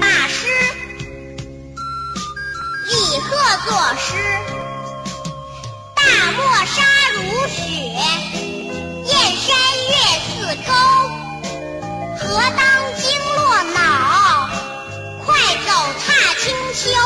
马诗李贺作诗大漠沙如雪燕山月似钩何当金络脑快走踏清秋